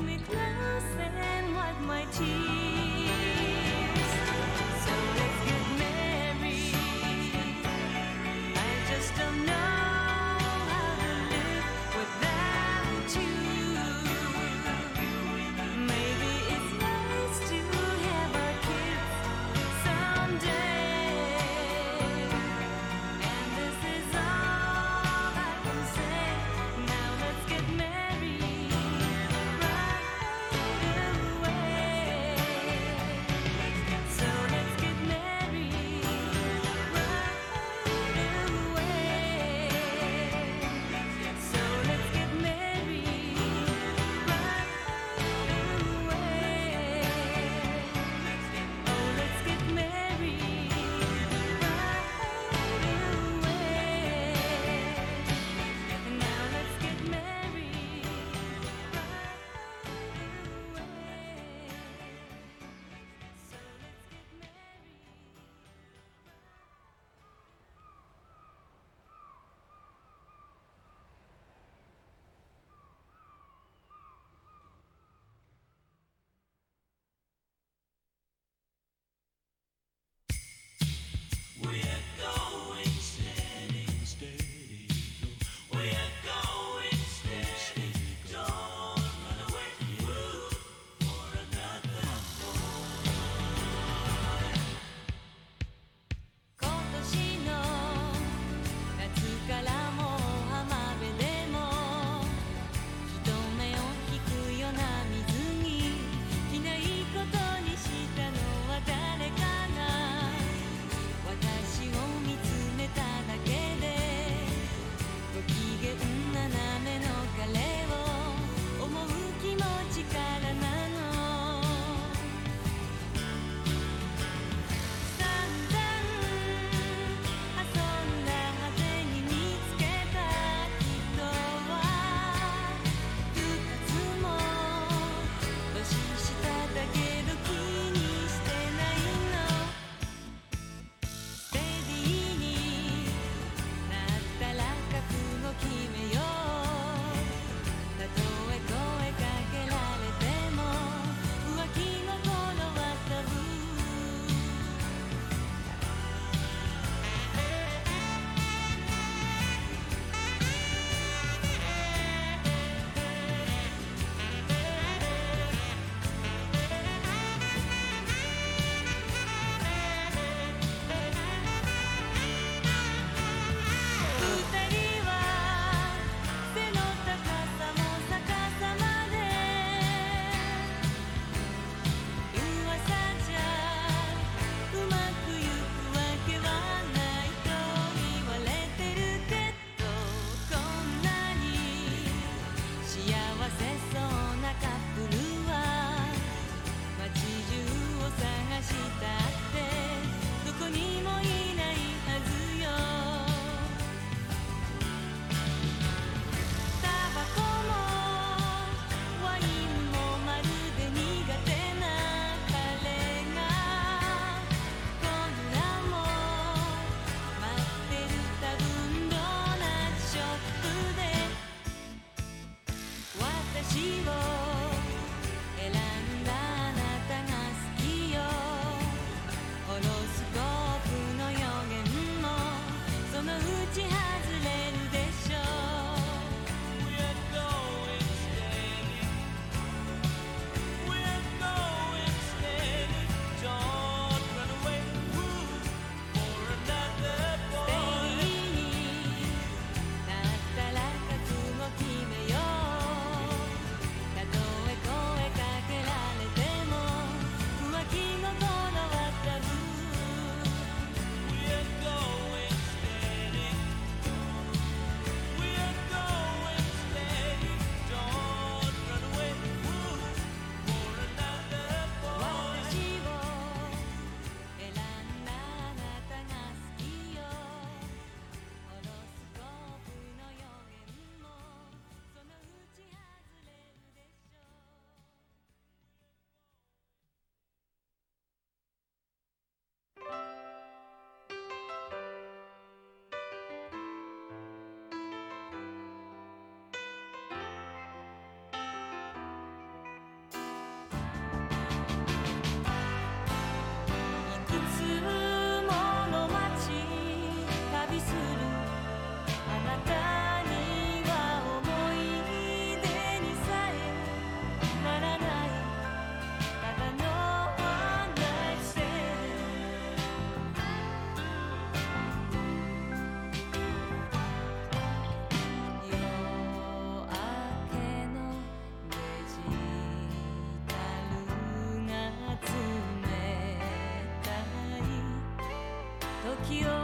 me close and wipe my tears.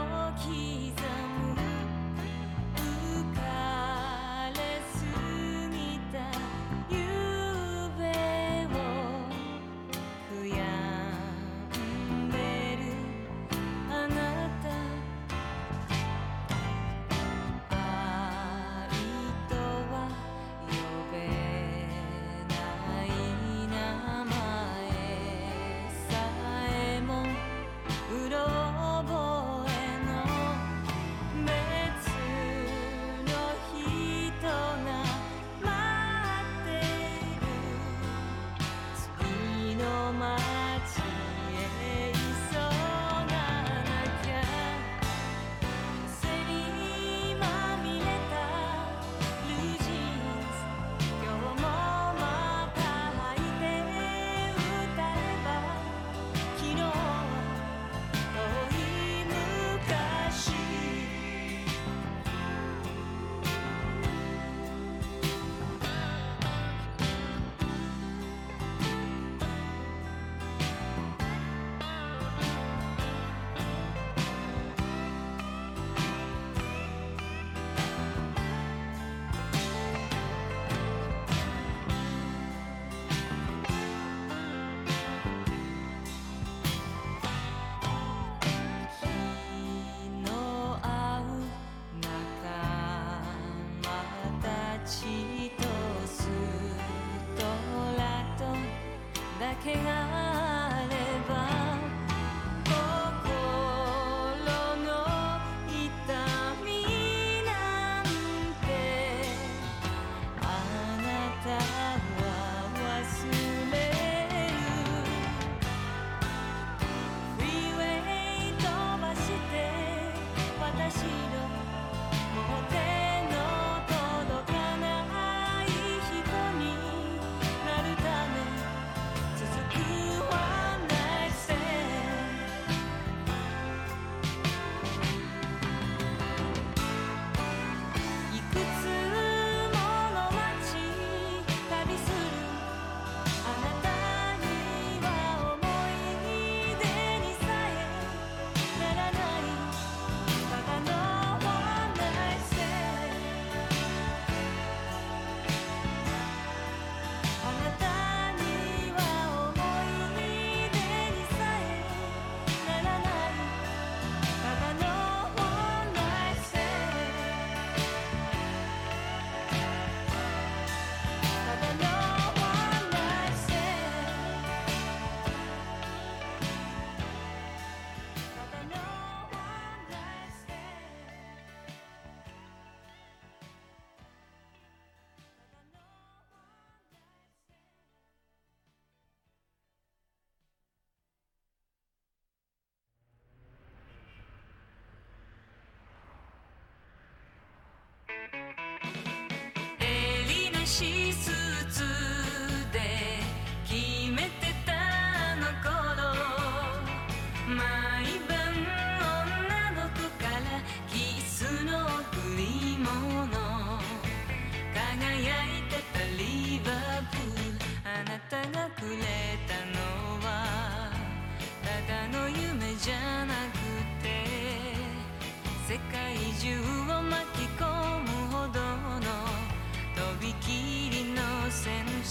刻む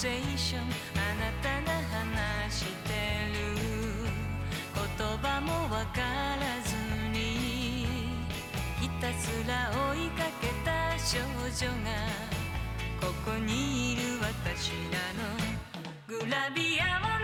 ションあなたが話してる言葉もわからずにひたすら追いかけた少女がここにいる私なのグラビアは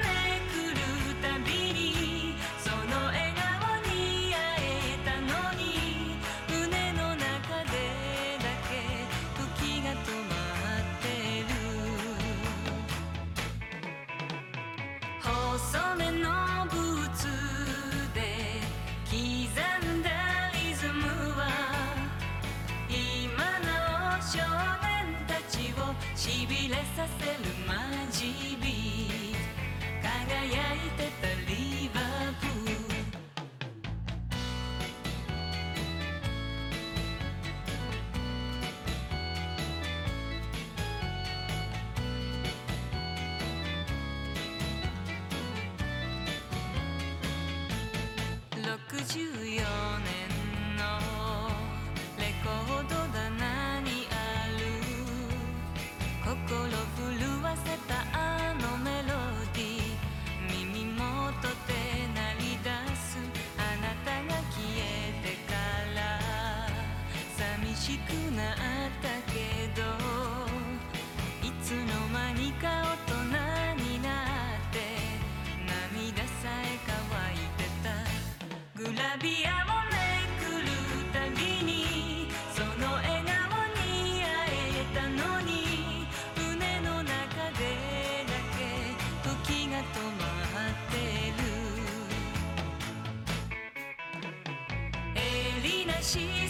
心。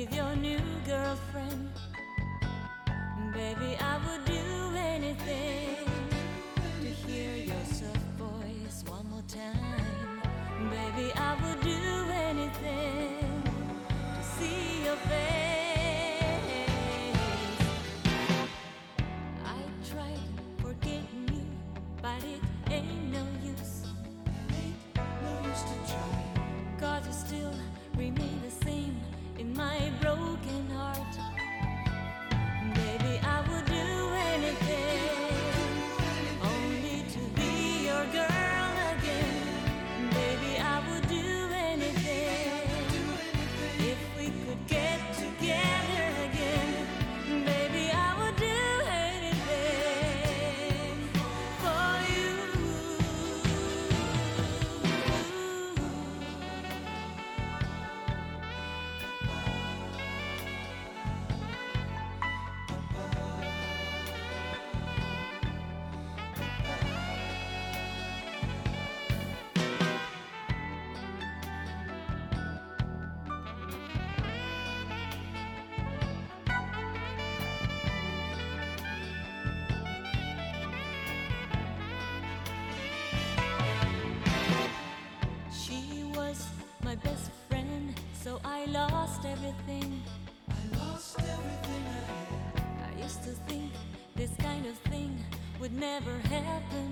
with your new girlfriend. Baby, I would do anything.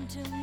to